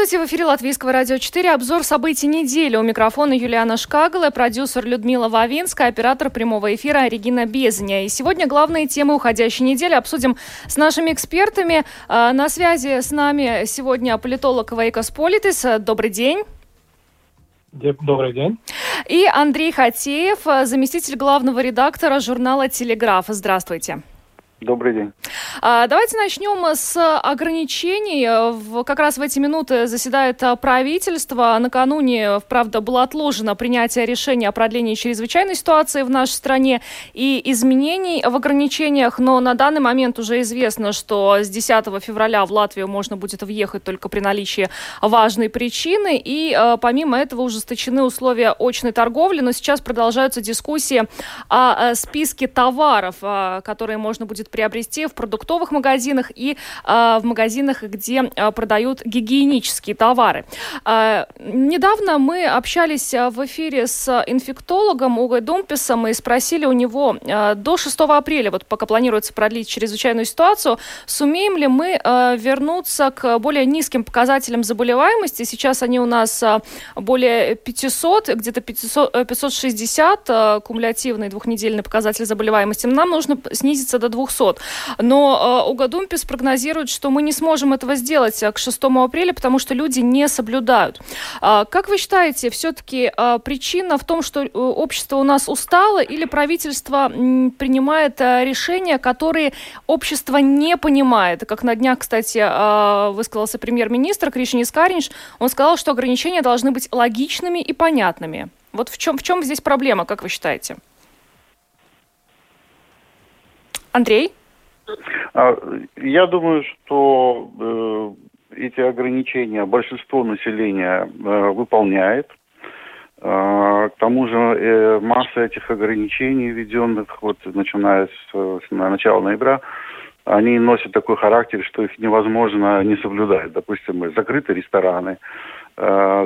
Здравствуйте, в эфире Латвийского радио 4. Обзор событий недели. У микрофона Юлиана Шкагала, продюсер Людмила Вавинская, оператор прямого эфира Регина Безня. И сегодня главные темы уходящей недели обсудим с нашими экспертами. А, на связи с нами сегодня политолог Вейко Сполитис. Добрый день. Добрый день. И Андрей Хатеев, заместитель главного редактора журнала «Телеграф». Здравствуйте. Добрый день. А, давайте начнем с ограничений. Как раз в эти минуты заседает правительство. Накануне, правда, было отложено принятие решения о продлении чрезвычайной ситуации в нашей стране и изменений в ограничениях, но на данный момент уже известно, что с 10 февраля в Латвию можно будет въехать только при наличии важной причины, и э, помимо этого ужесточены условия очной торговли, но сейчас продолжаются дискуссии о, списке товаров, которые можно будет приобрести в продуктовых магазинах и э, в магазинах, где э, продают гигиенические товары. Э, недавно мы общались в эфире с инфектологом Угой Думписом и спросили у него э, до 6 апреля, вот пока планируется продлить чрезвычайную ситуацию, сумеем ли мы э, вернуться к более низким показателям заболеваемости. Сейчас они у нас более 500, где-то 500, 560 э, кумулятивный двухнедельный показатель заболеваемости. Нам нужно снизиться до 200. 200. Но э, Угадумпис прогнозирует, что мы не сможем этого сделать э, к 6 апреля, потому что люди не соблюдают. Э, как вы считаете, все-таки причина в том, что общество у нас устало или правительство принимает решения, которые общество не понимает? Как на днях, кстати, высказался премьер-министр Кришни Скаринч, он сказал, что ограничения должны быть логичными и понятными. Вот в чем, в чем здесь проблема, как вы считаете? Андрей? А, я думаю, что э, эти ограничения большинство населения э, выполняет. Э, к тому же э, масса этих ограничений, введенных вот начиная с, начала ноября, они носят такой характер, что их невозможно не соблюдать. Допустим, закрыты рестораны,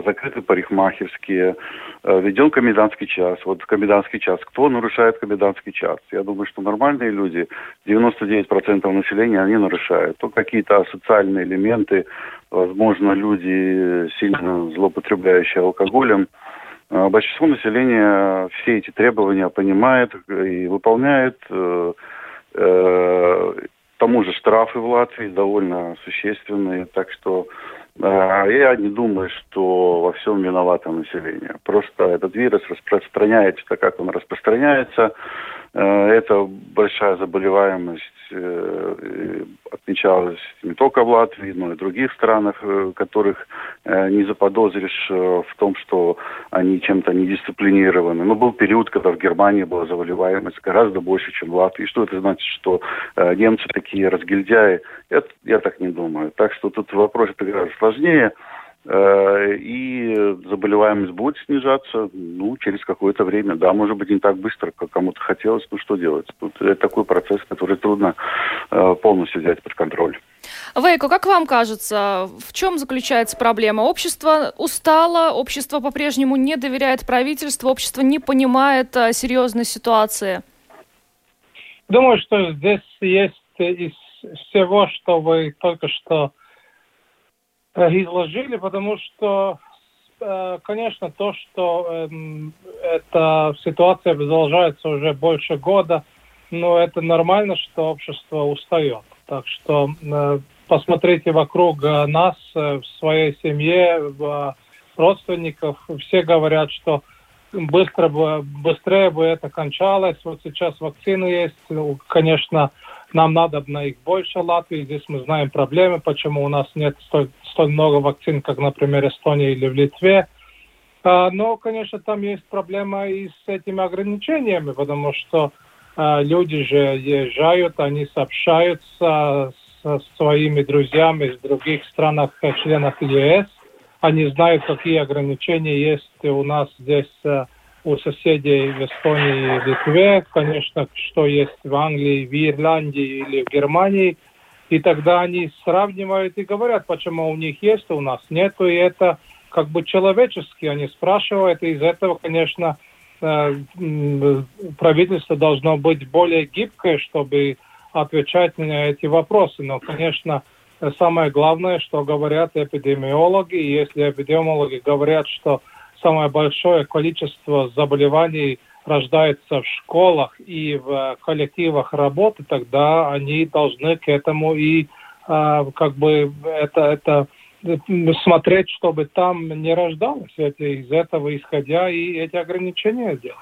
закрыты парикмахерские, э, введен комендантский час. Вот комендантский час. Кто нарушает комендантский час? Я думаю, что нормальные люди, 99% населения, они нарушают. То какие-то социальные элементы, возможно, люди, сильно злоупотребляющие алкоголем. Э, большинство населения все эти требования понимает и выполняет. Тому же штрафы в Латвии довольно существенные, так что я не думаю, что во всем виновато население. Просто этот вирус распространяется так, как он распространяется. Э, это большая заболеваемость э, отмечалась не только в Латвии, но и в других странах, э, которых не заподозришь в том, что они чем-то недисциплинированы. Но был период, когда в Германии была заболеваемость гораздо больше, чем в Латвии. Что это значит, что немцы такие разгильдяи? Я, я так не думаю. Так что тут вопрос гораздо сложнее. Э, и заболеваемость будет снижаться, ну, через какое-то время. Да, может быть, не так быстро, как кому-то хотелось, ну, что делать? Тут это такой процесс, который трудно э, полностью взять под контроль. Вейко, как вам кажется, в чем заключается проблема? Общество устало, общество по-прежнему не доверяет правительству, общество не понимает а, серьезной ситуации? Думаю, что здесь есть из всего, что вы только что Э, изложили, потому что, э, конечно, то, что эм, эта ситуация продолжается уже больше года, но это нормально, что общество устает. Так что э, посмотрите вокруг нас, в своей семье, родственников, все говорят, что быстро бы, быстрее бы это кончалось. Вот сейчас вакцины есть, конечно, нам надо на их больше Латвии. Здесь мы знаем проблемы, почему у нас нет столь, столь много вакцин, как, например, Эстонии или в Литве. А, но, конечно, там есть проблема и с этими ограничениями, потому что а, люди же езжают, они сообщаются со своими друзьями из других странах, членов ЕС. Они знают, какие ограничения есть у нас здесь у соседей в Эстонии и Литве, конечно, что есть в Англии, в Ирландии или в Германии. И тогда они сравнивают и говорят, почему у них есть, а у нас нет. И это как бы человечески они спрашивают. И из этого, конечно, э, правительство должно быть более гибкое, чтобы отвечать на эти вопросы. Но, конечно, самое главное, что говорят эпидемиологи, и если эпидемиологи говорят, что самое большое количество заболеваний рождается в школах и в коллективах работы, тогда они должны к этому и а, как бы это, это смотреть, чтобы там не рождалось это, из этого исходя и эти ограничения делать.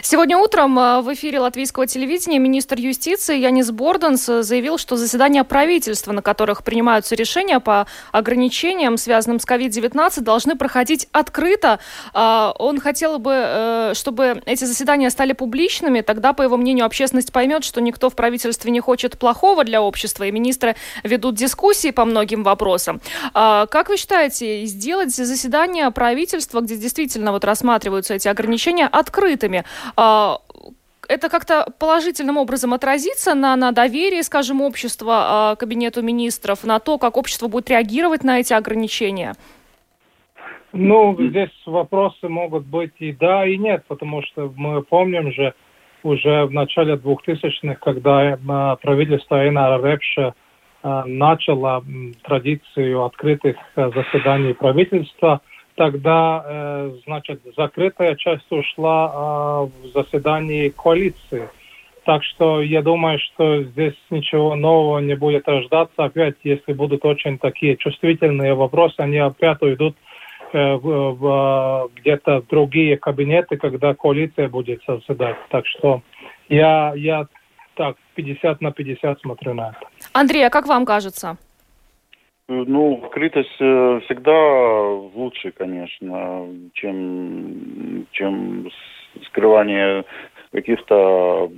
Сегодня утром э, в эфире латвийского телевидения министр юстиции Янис Борденс э, заявил, что заседания правительства, на которых принимаются решения по ограничениям, связанным с COVID-19, должны проходить открыто. А, он хотел бы, э, чтобы эти заседания стали публичными, тогда, по его мнению, общественность поймет, что никто в правительстве не хочет плохого для общества, и министры ведут дискуссии по многим вопросам. А, как вы считаете, сделать заседания правительства, где действительно вот рассматриваются эти ограничения, открытыми? А, это как-то положительным образом отразится на, на доверие, скажем, общества кабинету министров, на то, как общество будет реагировать на эти ограничения? Ну, здесь вопросы могут быть и да, и нет, потому что мы помним же уже в начале 2000-х, когда правительство Эйнара Репша начало традицию открытых заседаний правительства – тогда, э, значит, закрытая часть ушла э, в заседании коалиции. Так что я думаю, что здесь ничего нового не будет рождаться. Опять, если будут очень такие чувствительные вопросы, они опять уйдут э, в, в, где-то в другие кабинеты, когда коалиция будет заседать. Так что я, я так 50 на 50 смотрю на это. Андрей, а как вам кажется? Ну, открытость э, всегда лучше, конечно, чем, чем скрывание каких-то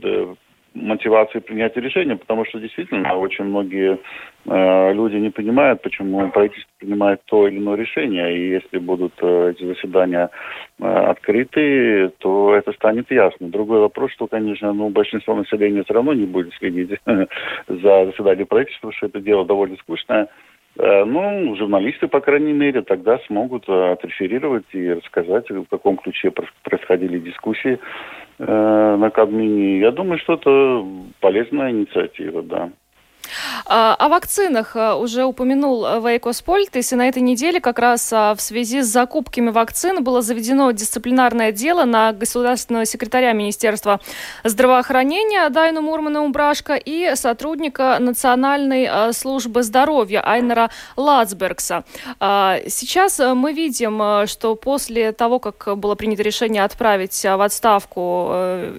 мотивации принятия решения, потому что действительно очень многие э, люди не понимают, почему правительство принимает то или иное решение. И если будут э, эти заседания э, открыты, то это станет ясно. Другой вопрос, что, конечно, ну, большинство населения все равно не будет следить за заседанием правительства, что это дело довольно скучное. Э, ну, журналисты, по крайней мере, тогда смогут э, отреферировать и рассказать, в каком ключе происходили дискуссии э, на Кабмине. Я думаю, что это полезная инициатива, да. А, о вакцинах э, уже упомянул э, Вейко Сполитис, и на этой неделе как раз а, в связи с закупками вакцин было заведено дисциплинарное дело на государственного секретаря Министерства здравоохранения Дайну Мурмане-Умбрашко и сотрудника Национальной э, службы здоровья Айнарса Лацбергса. А, сейчас мы видим, что после того, как было принято решение отправить в отставку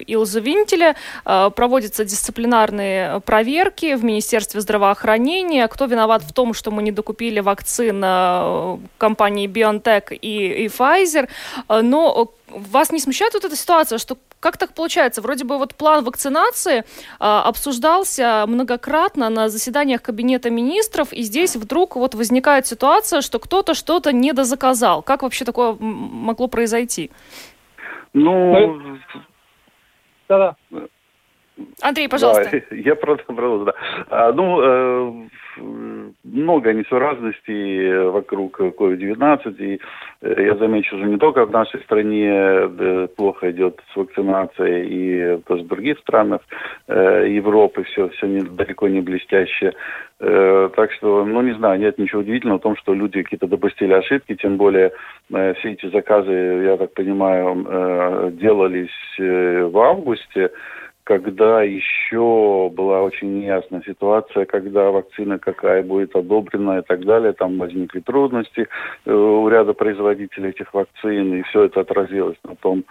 Илзу Винтеля, проводятся дисциплинарные проверки в Министерстве здравоохранения здравоохранения. Кто виноват в том, что мы не докупили вакцин э, компании BioNTech и, и Pfizer. Э, но вас не смущает вот эта ситуация, что как так получается? Вроде бы вот план вакцинации а, обсуждался многократно на заседаниях Кабинета министров, и здесь вдруг вот возникает ситуация, что кто-то что-то недозаказал. Как вообще такое могло произойти? Ну, да-да. Андрей, пожалуйста. Да, я продолжу, да. А, ну, э, много несуразностей вокруг COVID-19, и э, я замечу, что не только в нашей стране э, плохо идет с вакцинацией, и тоже в других странах э, Европы все, все не, далеко не блестяще. Э, так что, ну, не знаю, нет ничего удивительного в том, что люди какие-то допустили ошибки, тем более э, все эти заказы, я так понимаю, э, делались э, в августе, когда еще была очень неясная ситуация, когда вакцина какая будет одобрена и так далее, там возникли трудности э, у ряда производителей этих вакцин, и все это отразилось на том,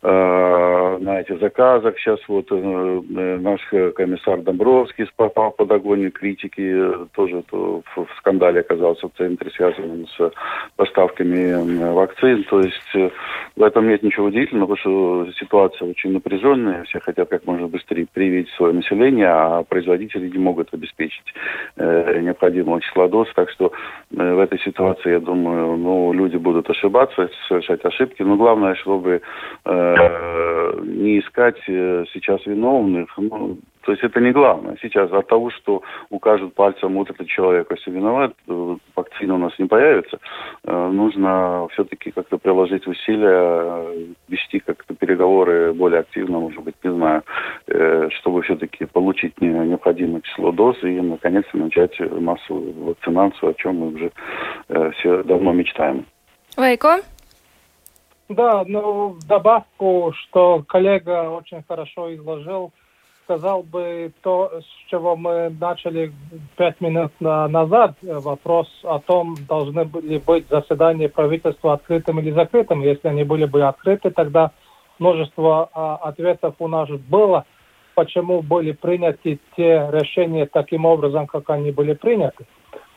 э, на этих заказах. Сейчас вот э, наш комиссар Домбровский попал под огонь критики, тоже в скандале оказался в центре, связанном с поставками вакцин. То есть в этом нет ничего удивительного, потому что ситуация очень напряженная, все хотят как можно можно быстрее привить свое население, а производители не могут обеспечить э, необходимого числа доз. Так что э, в этой ситуации, я думаю, ну, люди будут ошибаться, совершать ошибки. Но главное, чтобы э, не искать э, сейчас виновных. Ну, то есть это не главное. Сейчас от того, что укажут пальцем, вот этот человек все виноват, э, вакцина у нас не появится, э, нужно все-таки как-то приложить усилия, вести как-то переговоры более активно, может быть, не знаю, э, чтобы все-таки получить необходимое число доз и, наконец-то, начать массовую вакцинацию, о чем мы уже все давно мечтаем. Вейко? Да, ну, в добавку, что коллега очень хорошо изложил, сказал бы то, с чего мы начали пять минут назад, вопрос о том, должны ли быть заседания правительства открытым или закрытым. Если они были бы открыты, тогда множество а, ответов у нас было, почему были приняты те решения таким образом, как они были приняты.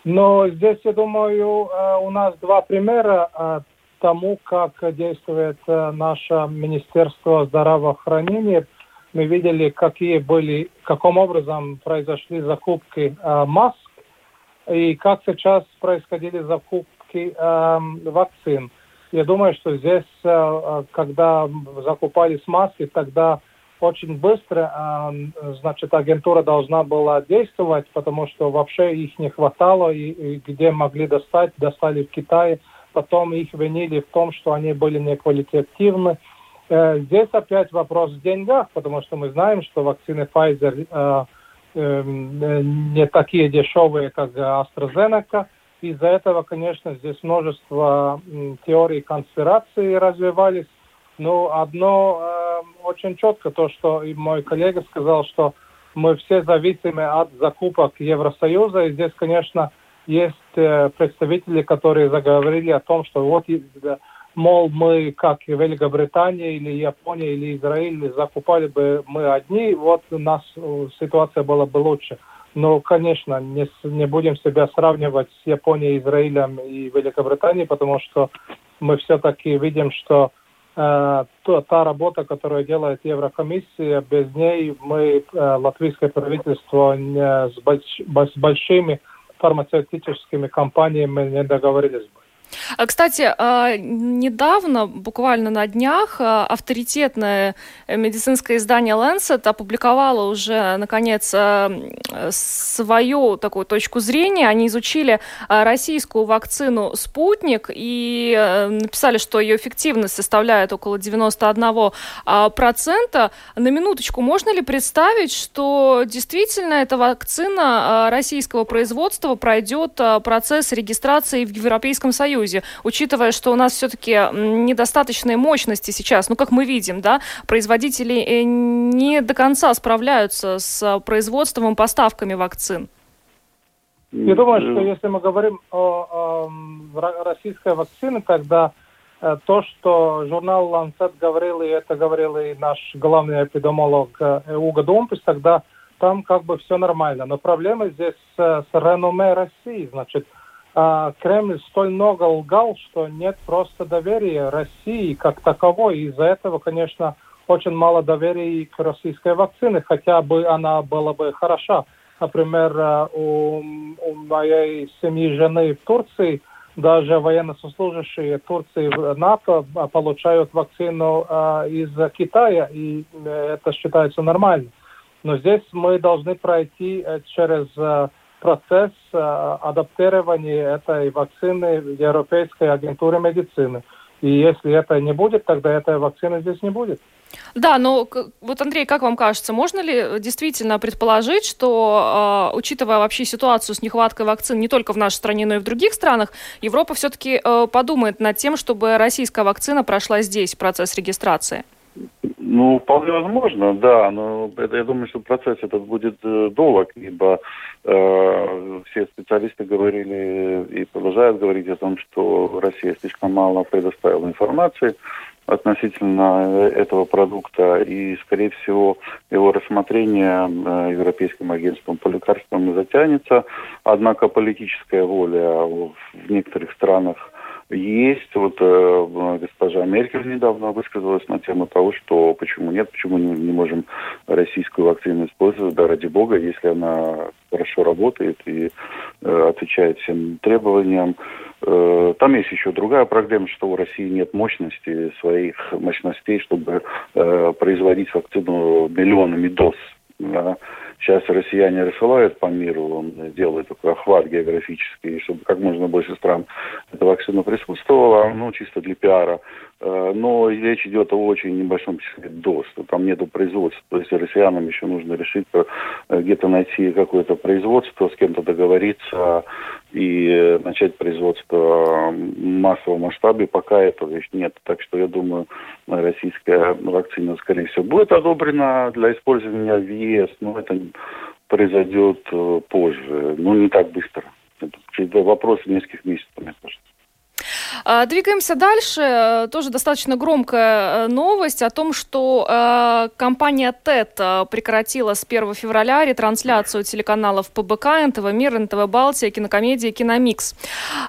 Но здесь, я думаю, а, у нас два примера а, тому, как действует наше Министерство здравоохранения – мы видели, какие были, каким образом произошли закупки э, маск и как сейчас происходили закупки э, вакцин. Я думаю, что здесь, э, э когда закупались маски, тогда очень быстро, э, значит, агентура должна была действовать, потому что вообще их не хватало, и, и где могли достать, достали в Китае. Потом их винили в том, что они были неквалитативны. Э, здесь опять вопрос в деньгах, потому что мы знаем, что вакцины Pfizer э, эм, э, не такие дешевые, как AstraZeneca. Из-за этого, конечно, здесь множество теорий конспирации развивались. Но одно очень четко, то, что и мой коллега сказал, что мы все зависимы от закупок Евросоюза. И здесь, конечно, есть представители, которые заговорили о том, что вот мол, мы, как и Великобритания или Япония или Израиль, закупали бы мы одни, вот у нас э, ситуация была бы лучше. Но, конечно, не, не будем себя сравнивать с Японией, Израилем и Великобританией, потому что мы все-таки видим, что э, та, та работа, которую делает Еврокомиссия, без ней мы, э, латвийское правительство, не, с, больш, с большими фармацевтическими компаниями не договорились бы. А, кстати, а, недавно, буквально на днях, а, авторитетное медицинское издание Lancet опубликовало уже, наконец, свою такую точку зрения. Они изучили российскую вакцину «Спутник» и написали, что ее эффективность составляет около 91%. На минуточку, можно ли представить, что действительно эта вакцина российского производства пройдет процесс регистрации в Европейском Союзе? Союзе, учитывая, что у нас все-таки недостаточные мощности сейчас, ну, как мы видим, да, производители э, не до конца справляются с производством и поставками вакцин? Я думаю, что если мы говорим о, о российской вакцине, тогда э, то, что журнал Lancet говорил, и это говорил и наш главный эпидемиолог э, Уго Домпис, тогда там как бы все нормально. Но проблема здесь с, реноме России. Значит, Кремль столь много лгал, что нет просто доверия России как таковой. Из-за этого, конечно, очень мало доверия к российской вакцине, хотя бы она была бы хороша. Например, э, у, у моей семьи жены в Турции даже военнослужащие Турции в НАТО получают вакцину э, из Китая, и э, это считается нормально. Но здесь мы должны пройти через процесс э, адаптирования этой вакцины в Европейской агентуре медицины. И если это не будет, тогда этой вакцины здесь не будет. Да, но вот, Андрей, как вам кажется, можно ли действительно предположить, что, э, учитывая вообще ситуацию с нехваткой вакцин не только в нашей стране, но и в других странах, Европа все-таки э, подумает над тем, чтобы российская вакцина прошла здесь процесс регистрации? Ну, вполне возможно, да, но это, я думаю, что процесс этот будет э, долг, ибо э, все специалисты говорили и продолжают говорить о том, что Россия слишком мало предоставила информации относительно этого продукта, и, скорее всего, его рассмотрение э, Европейским агентством по лекарствам затянется. Однако политическая воля в некоторых странах есть. Вот э, госпожа Меркель недавно высказалась на тему того, что почему нет, почему не, не можем российскую вакцину использовать, да ради бога, если она хорошо работает и э, отвечает всем требованиям. Э, там есть еще другая проблема, что у России нет мощности, своих мощностей, чтобы э, производить вакцину миллионами доз. Да. Сейчас россияне рассылают по миру, делают такой охват географический, чтобы как можно больше стран эта вакцина присутствовала, ну, чисто для пиара. Э, но речь идет о очень небольшом числе доз, там нету производства. То есть россиянам еще нужно решить, э, где-то найти какое-то производство, с кем-то договориться и начать производство массовом масштабе, пока этого еще нет. Так что я думаю, российская вакцина, скорее всего, будет одобрена для использования в ЕС, но это произойдет э, позже, но не так быстро. Это вопрос нескольких месяцев, мне кажется. А, двигаемся дальше. Тоже достаточно громкая э, новость о том, что э, компания ТЭТ э, прекратила с 1 февраля ретрансляцию телеканалов ПБК, НТВ Мир, НТВ Балтия, Кинокомедия, Киномикс.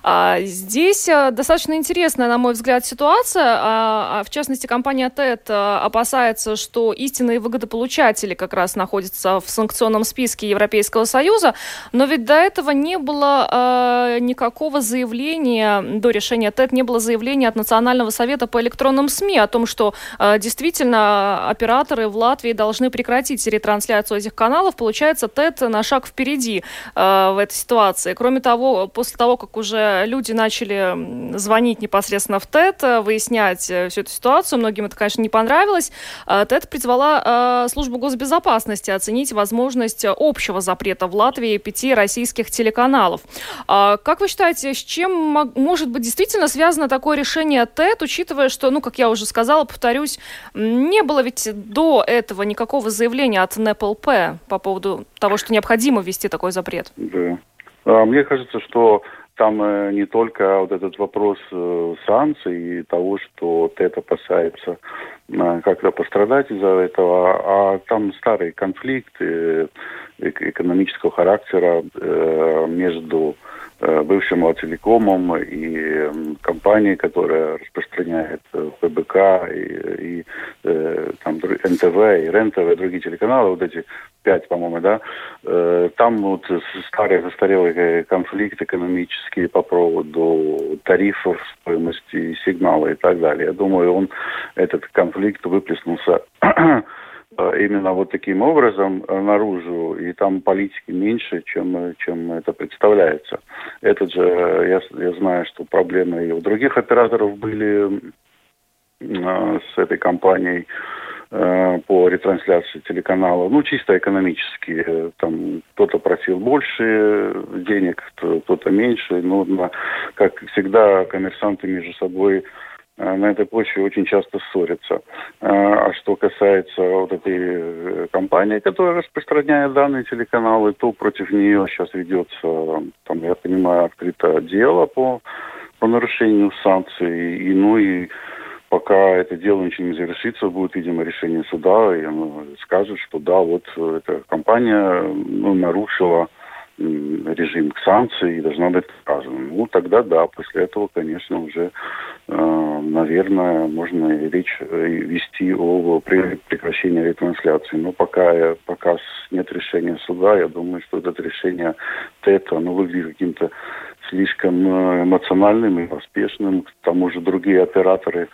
А, здесь достаточно интересная, на мой взгляд, ситуация. А, в частности, компания ТЭТ опасается, что истинные выгодополучатели как раз находятся в санкционном списке Европейского Союза, но ведь до этого не было никакого заявления до решения ТЭТ не было заявления от Национального совета по электронным СМИ о том, что э, действительно операторы в Латвии должны прекратить ретрансляцию этих каналов. Получается, ТЭТ на шаг впереди э, в этой ситуации. Кроме того, после того, как уже люди начали звонить непосредственно в ТЭТ, э, выяснять э, всю эту ситуацию, многим это, конечно, не понравилось, э, ТЭТ призвала э, службу госбезопасности оценить возможность общего запрета в Латвии пяти российских телеканалов. Э, как вы считаете, с чем может быть действительно связано такое решение ТЭТ, учитывая, что, ну, как я уже сказала, повторюсь, не было ведь до этого никакого заявления от НЭПЛП по поводу того, что необходимо ввести такой запрет? Да. А, мне кажется, что там э, не только вот этот вопрос э, санкций и того, что ТЭТ опасается э, как-то пострадать из-за этого, а там старые конфликты экономического характера между бывшим Лателекомом и компанией, которая распространяет э, ПБК и, и э, там НТВ и РЕНТВ другие телеканалы, вот эти пять, по-моему, да, там вот старый застарелый конфликт экономический по поводу тарифов, стоимости сигнала и так далее. Я думаю, он, этот конфликт выплеснулся Э, именно вот таким образом э, наружу, и там политики меньше, чем, чем это представляется. Этот же, я, я знаю, что проблемы и у других операторов были э, с этой компанией э, по ретрансляции телеканала, ну, чисто экономически. Там кто-то просил больше денег, кто-то меньше. Ну, как всегда, коммерсанты между собой Э, на этой почве очень часто ссорятся. Э, а что касается вот этой э, компании, которая распространяет данные телеканалы, то против нее сейчас ведется, там, я понимаю, открыто дело по, по нарушению санкций. И, ну и пока это дело ничего не завершится, будет, видимо, решение суда, и оно скажет, что да, вот эта компания ну, нарушила режим санкций и должна быть наказана. Ну, тогда да, после этого, конечно, уже, э, наверное, можно речь э, вести о прекращении ретрансляции. Но пока, пока нет решения суда, я думаю, что это решение ТЭТ, оно выглядит каким-то слишком э, эмоциональным и поспешным. К тому же другие операторы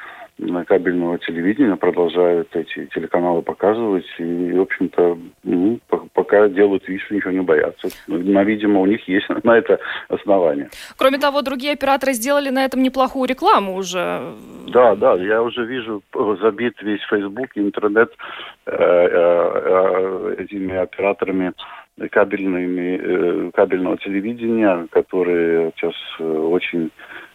кабельного телевидения продолжают эти телеканалы показывать. И, в общем-то, ну, пока делают вид, что ничего не боятся. Но, видимо, у них есть на это основание. Кроме того, другие операторы сделали на этом неплохую рекламу уже. Да, да, я уже вижу забит весь Facebook, интернет э, э, э, этими операторами кабельными, э, кабельного телевидения, которые сейчас э, очень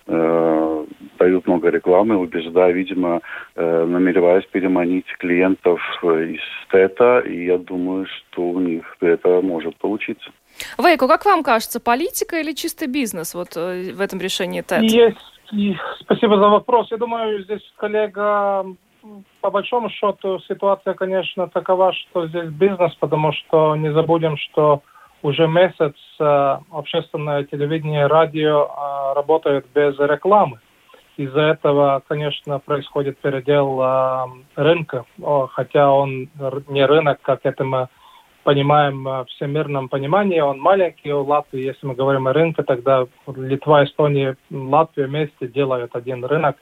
э, дают много рекламы, убеждая, видимо, э, намереваясь переманить клиентов э, из ТЭТа, и я думаю, что у них это может получиться. Вейко, как вам кажется, политика или чистый бизнес вот э, в этом решении ТЭТ? Есть. И спасибо за вопрос. Я думаю, здесь коллега по большому счету ситуация, конечно, такова, что здесь бизнес, потому что не забудем, что уже месяц э, общественное телевидение радио э, работают без рекламы. Из-за этого, конечно, происходит передел э, рынка, хотя он не рынок, как это мы понимаем в всемирном понимании, он маленький у Латвии. Если мы говорим о рынке, тогда Литва, Эстония, Латвия вместе делают один рынок.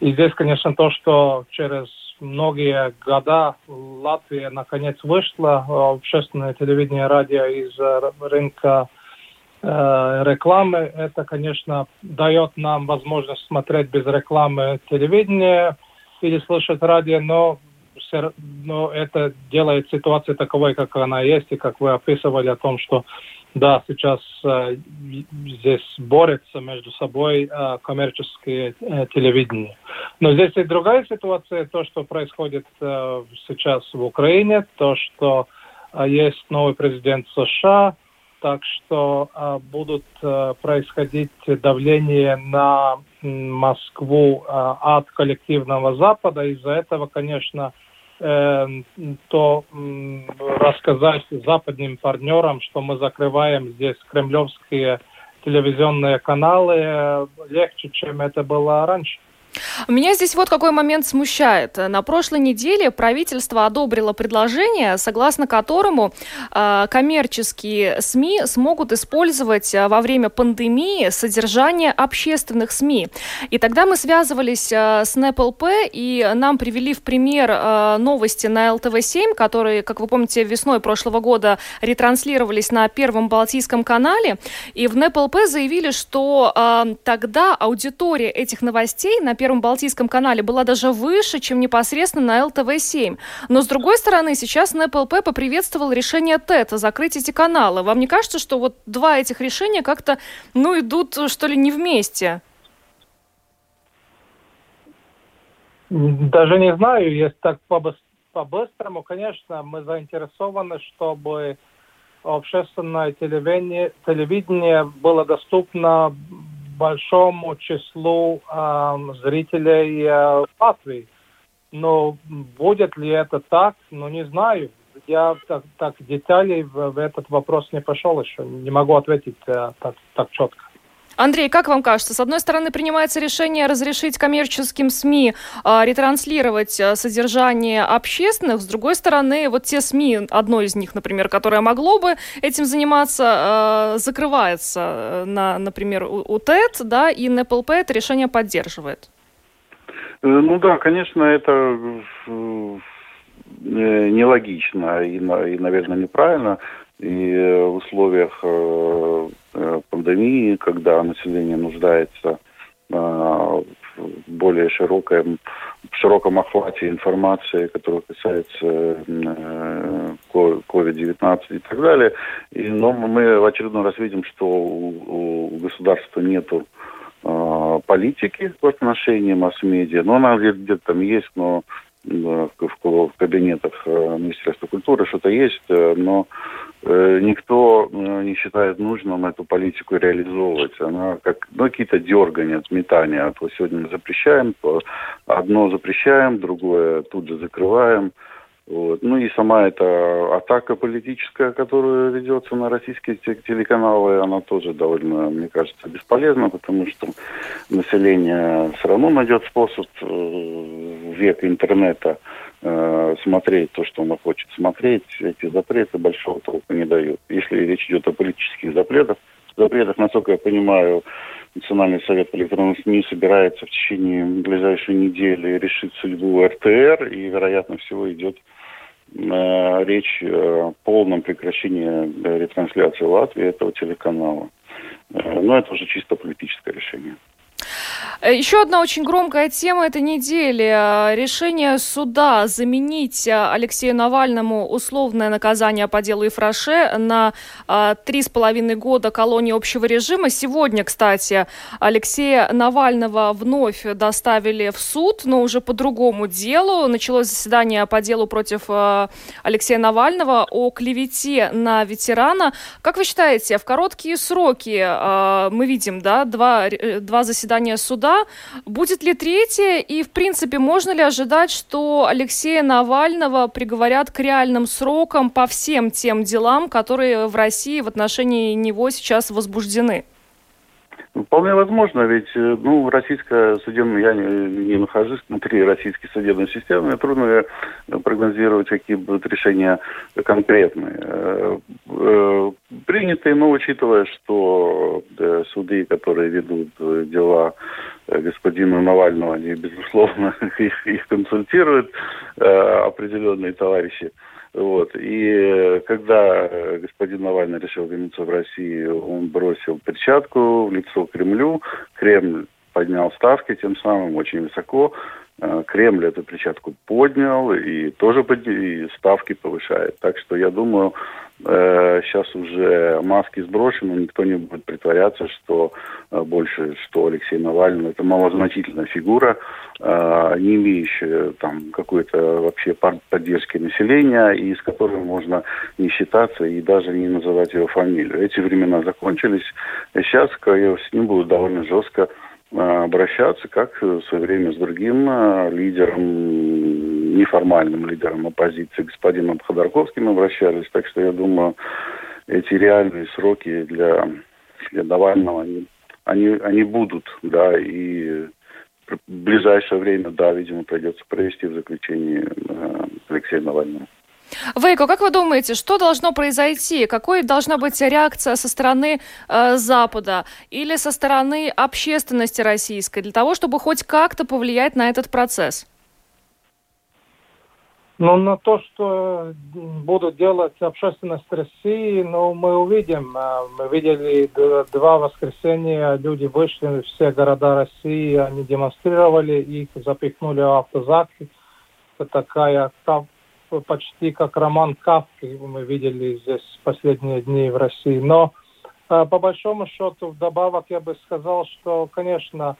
И здесь, конечно, то, что через многие года Латвия наконец вышла в общественное телевидение радио из рынка Э, рекламы. Это, конечно, дает нам возможность смотреть без рекламы телевидение или слышать радио, но, но это делает ситуацию таковой, как она есть, и как вы описывали о том, что да, сейчас э, здесь борются между собой э, коммерческие э, телевидения. Но здесь и другая ситуация, то, что происходит э, сейчас в Украине, то, что э, есть новый президент США, так что э, будут э, происходить давление на Москву э, от коллективного Запада. Из-за этого, конечно, э, то э, рассказать западным партнерам, что мы закрываем здесь кремлевские телевизионные каналы, э, легче, чем это было раньше. Меня здесь вот какой момент смущает. На прошлой неделе правительство одобрило предложение, согласно которому э, коммерческие СМИ смогут использовать э, во время пандемии содержание общественных СМИ. И тогда мы связывались э, с НЭПЛП, и нам привели в пример э, новости на ЛТВ-7, которые, как вы помните, весной прошлого года ретранслировались на Первом Балтийском канале. И в НЭПЛП заявили, что э, тогда аудитория этих новостей на Первом Первом Балтийском канале была даже выше, чем непосредственно на ЛТВ-7. Но, с другой стороны, сейчас НПЛП поприветствовал решение ТЭТ закрыть эти каналы. Вам не кажется, что вот два этих решения как-то, ну, идут, что ли, не вместе? Даже не знаю, если так по-быстрому, конечно, мы заинтересованы, чтобы общественное телевидение, телевидение было доступно большому числу э, зрителей э, Латвии. Но будет ли это так, ну не знаю. Я так, так деталей в, в этот вопрос не пошел еще, не могу ответить э, так, так четко. Андрей, как вам кажется, с одной стороны принимается решение разрешить коммерческим СМИ э, ретранслировать э, содержание общественных, с другой стороны, вот те СМИ, одно из них, например, которое могло бы этим заниматься, э, закрывается, на, например, у, у ТЭТ, да, и НПЛП это решение поддерживает. Э, ну да, конечно, это э, нелогично и наверное, неправильно. И в условиях Э, пандемии, когда население нуждается э, в более широком, в широком охвате информации, которая касается COVID-19 э, и так далее. И, но мы в очередной раз видим, что у, государства нету политики в отношении масс-медиа. Но она где-то там есть, но в, в кабинетах Министерства культуры что-то есть, но Э, никто э, не считает нужным эту политику реализовывать. Она как ну, какие-то дергания, отметания. А то сегодня мы запрещаем, одно запрещаем, другое тут же закрываем. Вот. Ну и сама эта атака политическая, которая ведется на российские телеканалы, она тоже довольно, мне кажется, бесполезна, потому что население все равно найдет способ э, век интернета Э, смотреть то, что он хочет смотреть, эти запреты большого толка не дают. Если речь идет о политических запретах, запретах, насколько я понимаю, Национальный совет по электронным СМИ собирается в течение ближайшей недели решить судьбу РТР, и, вероятно всего, идет речь о полном прекращении ретрансляции Латвии этого телеканала. Э, но это уже чисто политическое решение. Э, еще одна очень громкая тема этой недели. Решение суда заменить э, Алексею Навальному условное наказание по делу Ифраше на э, три с половиной года колонии общего режима. Сегодня, кстати, Алексея Навального вновь доставили в суд, но уже по другому делу. Началось заседание по делу против Алексея Навального о клевете на ветерана. Как вы считаете, в короткие сроки мы видим да, два, два заседания суда суда. Будет ли третье? И, в принципе, можно ли ожидать, что Алексея Навального приговорят к реальным срокам по всем тем делам, которые в России в отношении него сейчас возбуждены? Вполне возможно, ведь э, ну, российская судебная, я не, не нахожусь внутри российской судебной системы, трудно э, прогнозировать, какие будут решения конкретные. Э, принятые, но учитывая, что суды, которые ведут дела господину Навальному, они, безусловно, их, их консультируют определенные товарищи. Вот. И э, когда э, господин Навальный решил вернуться в Россию, он бросил перчатку в лицо Кремлю. Кремль поднял ставки тем самым очень высоко. Э, Кремль эту перчатку поднял и тоже и ставки повышает. Так что я думаю, э, сейчас уже маски сброшены, никто не будет притворяться, что э, больше, что Алексей Навальный это малозначительная фигура, э, не имеющая там какой-то вообще поддержки населения и с которой можно не считаться и даже не называть его фамилию. Эти времена закончились. Сейчас с ним будут довольно жестко Э, обращаться, как в свое время с другим э, лидером, неформальным лидером оппозиции, господином Ходорковским обращались. Так что я думаю, эти реальные сроки для, для Навального, они, они, они будут, да, и в ближайшее время, да, видимо, придется провести в заключении э, Алексея Навального. Вейко, как вы думаете, что должно произойти? Какой должна быть реакция со стороны э, Запада или со стороны общественности российской для того, чтобы хоть как-то повлиять на этот процесс? Ну, на то, что будут делать общественность России, ну, мы увидим. Э, мы видели два воскресенья, люди вышли в все города России, они демонстрировали, их запихнули в автозаки. Это такая почти как роман Кавки мы видели здесь последние дни в России. Но э, по большому счету, вдобавок я бы сказал, что, конечно,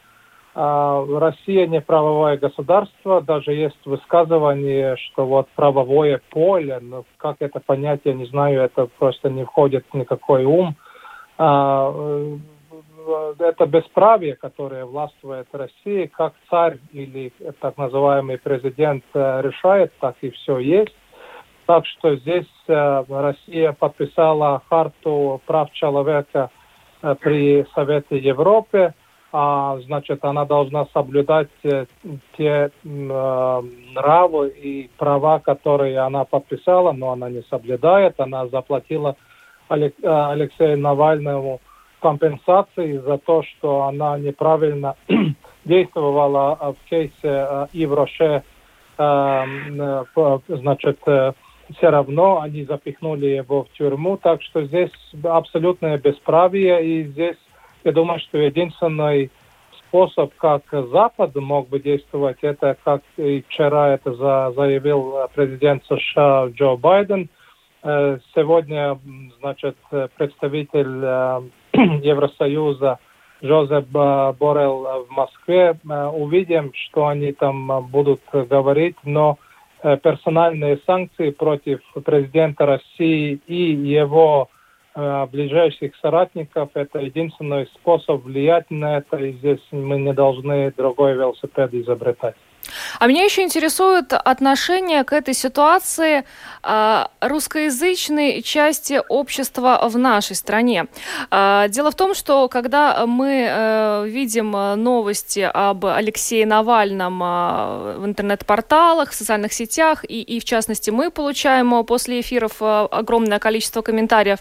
э, Россия не правовое государство, даже есть высказывание, что вот правовое поле, но как это понять, я не знаю, это просто не входит в никакой ум. Это бесправие, которое властвует России, как царь или так называемый президент э, решает, так и все есть. Так что здесь э, Россия подписала харту прав человека э, при Совете Европы, а значит она должна соблюдать те нравы и права, которые она подписала, но она не соблюдает. Она заплатила Алексею Навальному компенсации за то, что она неправильно действовала в кейсе Ивроше. Значит, все равно они запихнули его в тюрьму, так что здесь абсолютное бесправие, и здесь я думаю, что единственный способ, как Запад мог бы действовать, это, как и вчера это заявил президент США Джо Байден, Сегодня, значит, представитель Евросоюза Жозеп Борел в Москве. Увидим, что они там будут говорить, но персональные санкции против президента России и его ближайших соратников – это единственный способ влиять на это, и здесь мы не должны другой велосипед изобретать. А меня еще интересует отношение к этой ситуации э, русскоязычной части общества в нашей стране. Э, дело в том, что когда мы э, видим новости об Алексее Навальном э, в интернет-порталах, в социальных сетях, и, и в частности мы получаем после эфиров огромное количество комментариев,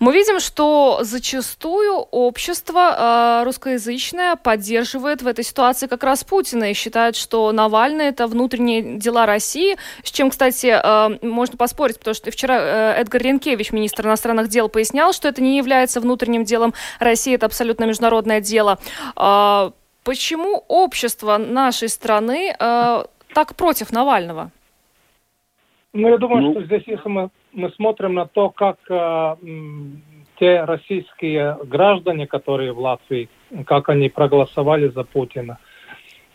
мы видим, что зачастую общество русскоязычное поддерживает в этой ситуации как раз Путина и считает, что Навальный это внутренние дела России, с чем, кстати, э, можно поспорить, потому что вчера э, Эдгар Ренкевич, министр иностранных дел, пояснял, что это не является внутренним делом России, это абсолютно международное дело. А, почему общество нашей страны э, так против Навального? Ну, я думаю, ну... что здесь, если мы, мы смотрим на то, как э, те российские граждане, которые в Латвии, как они проголосовали за Путина, Э,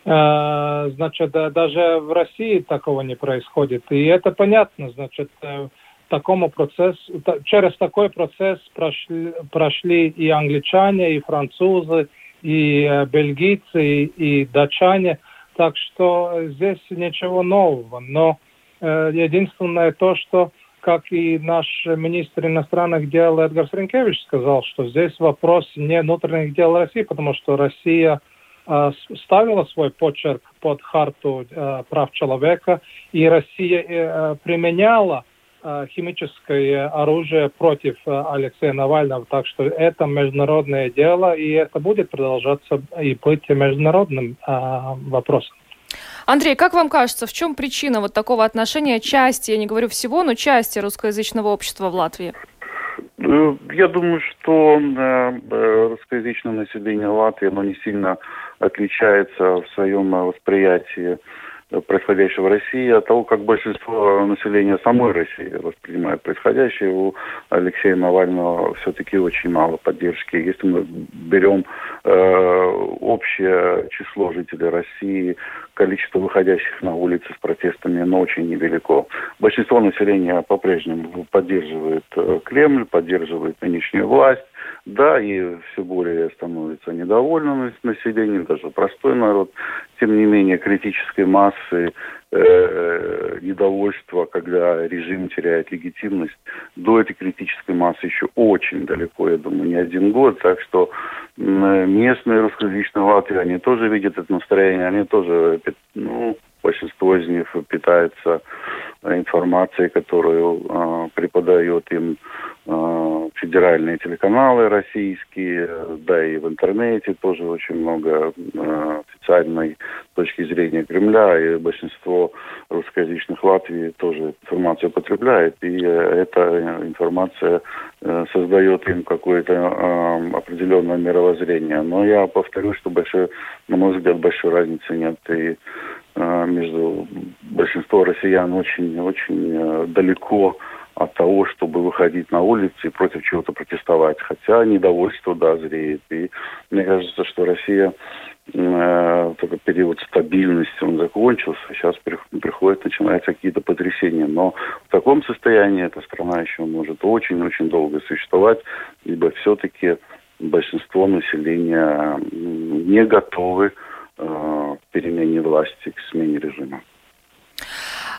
значит, даже в России такого не происходит. И это понятно, значит, э, такому процессу, через такой процесс прошли, прошли и англичане, и французы, и э, бельгийцы, и, и датчане. Так что здесь ничего нового. Но единственное то, что как и наш министр иностранных дел Эдгар Сренкевич сказал, что здесь вопрос не внутренних дел России, потому что Россия э, ставила свой почерк под харту э, прав человека, и Россия э, применяла э, химическое оружие против э, Алексея Навального. Так что это международное дело, и это будет продолжаться и быть международным э, вопросом. Андрей, как вам кажется, в чем причина вот такого отношения части, я не говорю всего, но части русскоязычного общества в Латвии? Ну, я думаю, что э, э, русскоязычное население Латвии, оно не сильно отличается в своем восприятии происходящего в России от того, как большинство населения самой России воспринимает происходящее. У Алексея Навального все-таки очень мало поддержки. Если мы берем э, общее число жителей России, количество выходящих на улицы с протестами, оно очень невелико. Большинство населения по-прежнему поддерживает э, Кремль, поддерживает нынешнюю власть. Да, и все более становится недовольным населением, даже простой народ. Тем не менее, критической массы э, недовольства, когда режим теряет легитимность, до этой критической массы еще очень далеко, я думаю, не один год. Так что местные русскоязычные Латвии, они тоже видят это настроение, они тоже, ну, большинство из них питается информацией, которую э, преподает им э, федеральные телеканалы российские, да и в интернете тоже очень много э, официальной точки зрения Кремля, и большинство русскоязычных Латвии тоже информацию потребляет, и э, эта информация э, создает им какое-то э, определенное мировоззрение. Но я повторю, что большой, на мой взгляд, большой разницы нет и э, между большинством россиян очень-очень э, далеко от того, чтобы выходить на улицы и против чего-то протестовать. Хотя недовольство, да, зреет. И мне кажется, что Россия э, только период стабильности он закончился, сейчас приходят, начинаются какие-то потрясения. Но в таком состоянии эта страна еще может очень-очень долго существовать, ибо все-таки большинство населения не готовы э, к перемене власти, к смене режима.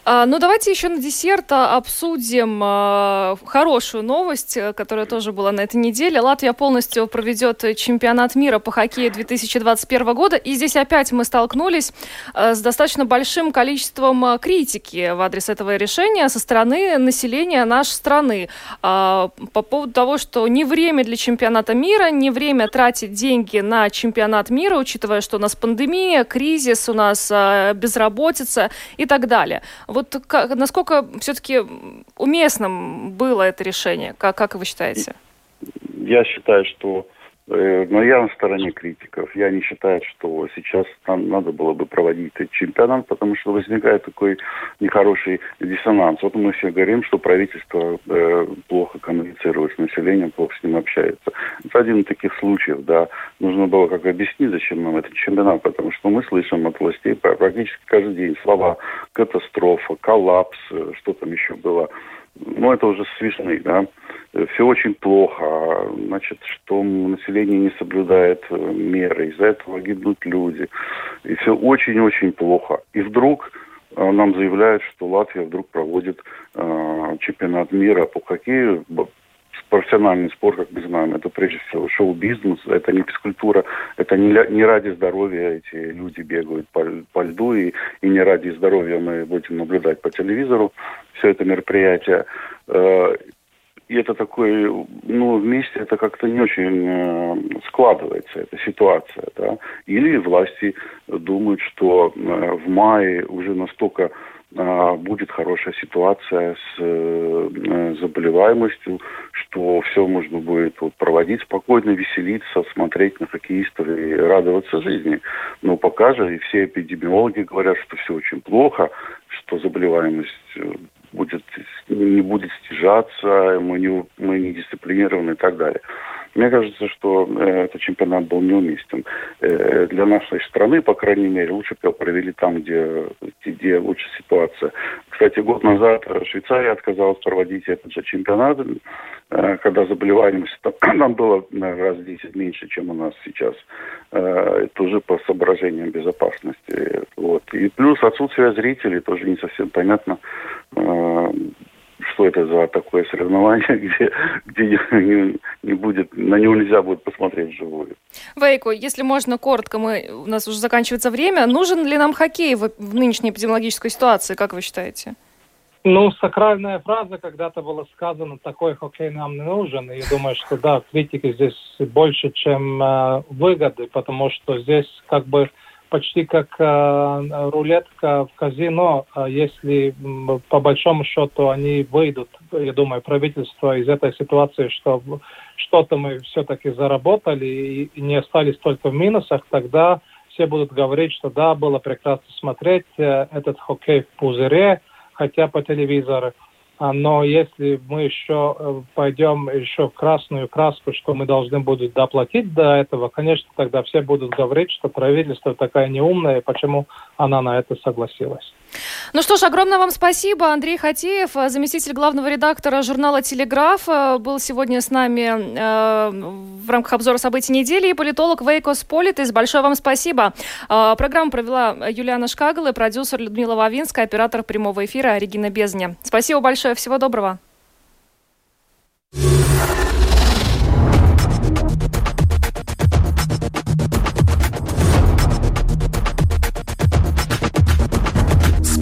А, ну, давайте еще на десерт а, обсудим а, хорошую новость, э, которая тоже была на этой неделе. Латвия полностью проведет чемпионат мира по хоккею 2021 года. И здесь опять мы столкнулись с достаточно большим количеством критики в адрес этого решения со стороны населения нашей страны. По поводу того, что не время для чемпионата мира, не время тратить деньги на чемпионат мира, учитывая, что у нас пандемия, кризис, у нас безработица и так далее. Вот как, насколько все-таки уместным было это решение? Как, как вы считаете? Я считаю, что но я на стороне критиков. Я не считаю, что сейчас нам надо было бы проводить этот чемпионат, потому что возникает такой нехороший диссонанс. Вот мы все говорим, что правительство э, плохо коммуницирует с населением, плохо с ним общается. Это один из таких случаев, да. Нужно было как объяснить, зачем нам этот чемпионат, потому что мы слышим от властей практически каждый день слова катастрофа, коллапс, э, что там еще было ну, это уже смешные, да, все очень плохо, значит, что население не соблюдает э, меры, из-за этого гибнут люди, и все очень-очень плохо. И вдруг э, нам заявляют, что Латвия вдруг проводит э, чемпионат мира по хоккею, профессиональный спорт, как мы знаем, это прежде всего шоу-бизнес, это не физкультура, это не, не ради здоровья эти люди бегают по, по льду, и, и не ради здоровья мы будем наблюдать по телевизору все это мероприятие. Э, и это такой, ну, вместе это как-то не очень э, складывается, эта ситуация, да. Или власти думают, что э, в мае уже настолько будет хорошая ситуация с заболеваемостью, что все можно будет вот, проводить спокойно, веселиться, смотреть на хоккеистов и радоваться жизни. Но пока же и все эпидемиологи говорят, что все очень плохо, что заболеваемость будет, не будет снижаться, мы не, мы не дисциплинированы и так далее. Мне кажется, что э, этот чемпионат был неуместен. Э, для нашей страны, по крайней мере, лучше бы провели там, где, где лучше ситуация. Кстати, год назад Швейцария отказалась проводить этот же чемпионат, э, когда заболеваемость там, там было раз в 10 меньше, чем у нас сейчас. Э, тоже по соображениям безопасности. Вот. И плюс отсутствие зрителей тоже не совсем понятно, что это за такое соревнование, где, где не, не будет, на него нельзя будет посмотреть вживую. Вейко, если можно коротко, мы, у нас уже заканчивается время. Нужен ли нам хоккей в, в нынешней эпидемиологической ситуации, как вы считаете? Ну, сакральная фраза когда-то была сказана, такой хоккей нам не нужен. И я думаю, что да, критики здесь больше, чем э, выгоды, потому что здесь как бы почти как э, рулетка в казино. А если по большому счету они выйдут, я думаю, правительство из этой ситуации, что что-то мы все-таки заработали и, не остались только в минусах, тогда все будут говорить, что да, было прекрасно смотреть э, этот хоккей в пузыре, хотя по телевизору. А, но если мы еще э, пойдем еще в красную краску, что мы должны будем доплатить до этого, конечно, тогда все будут говорить, что правительство такая неумная, почему она на это согласилась. Ну что ж, огромное вам спасибо. Андрей Хатеев, заместитель главного редактора журнала «Телеграф», был сегодня с нами э, в рамках обзора событий недели и политолог Вейко Сполитис. Большое вам спасибо. Э, программу провела Юлиана Шкагала, продюсер Людмила Вавинская, оператор прямого эфира Регина Безня. Спасибо большое. Всего доброго.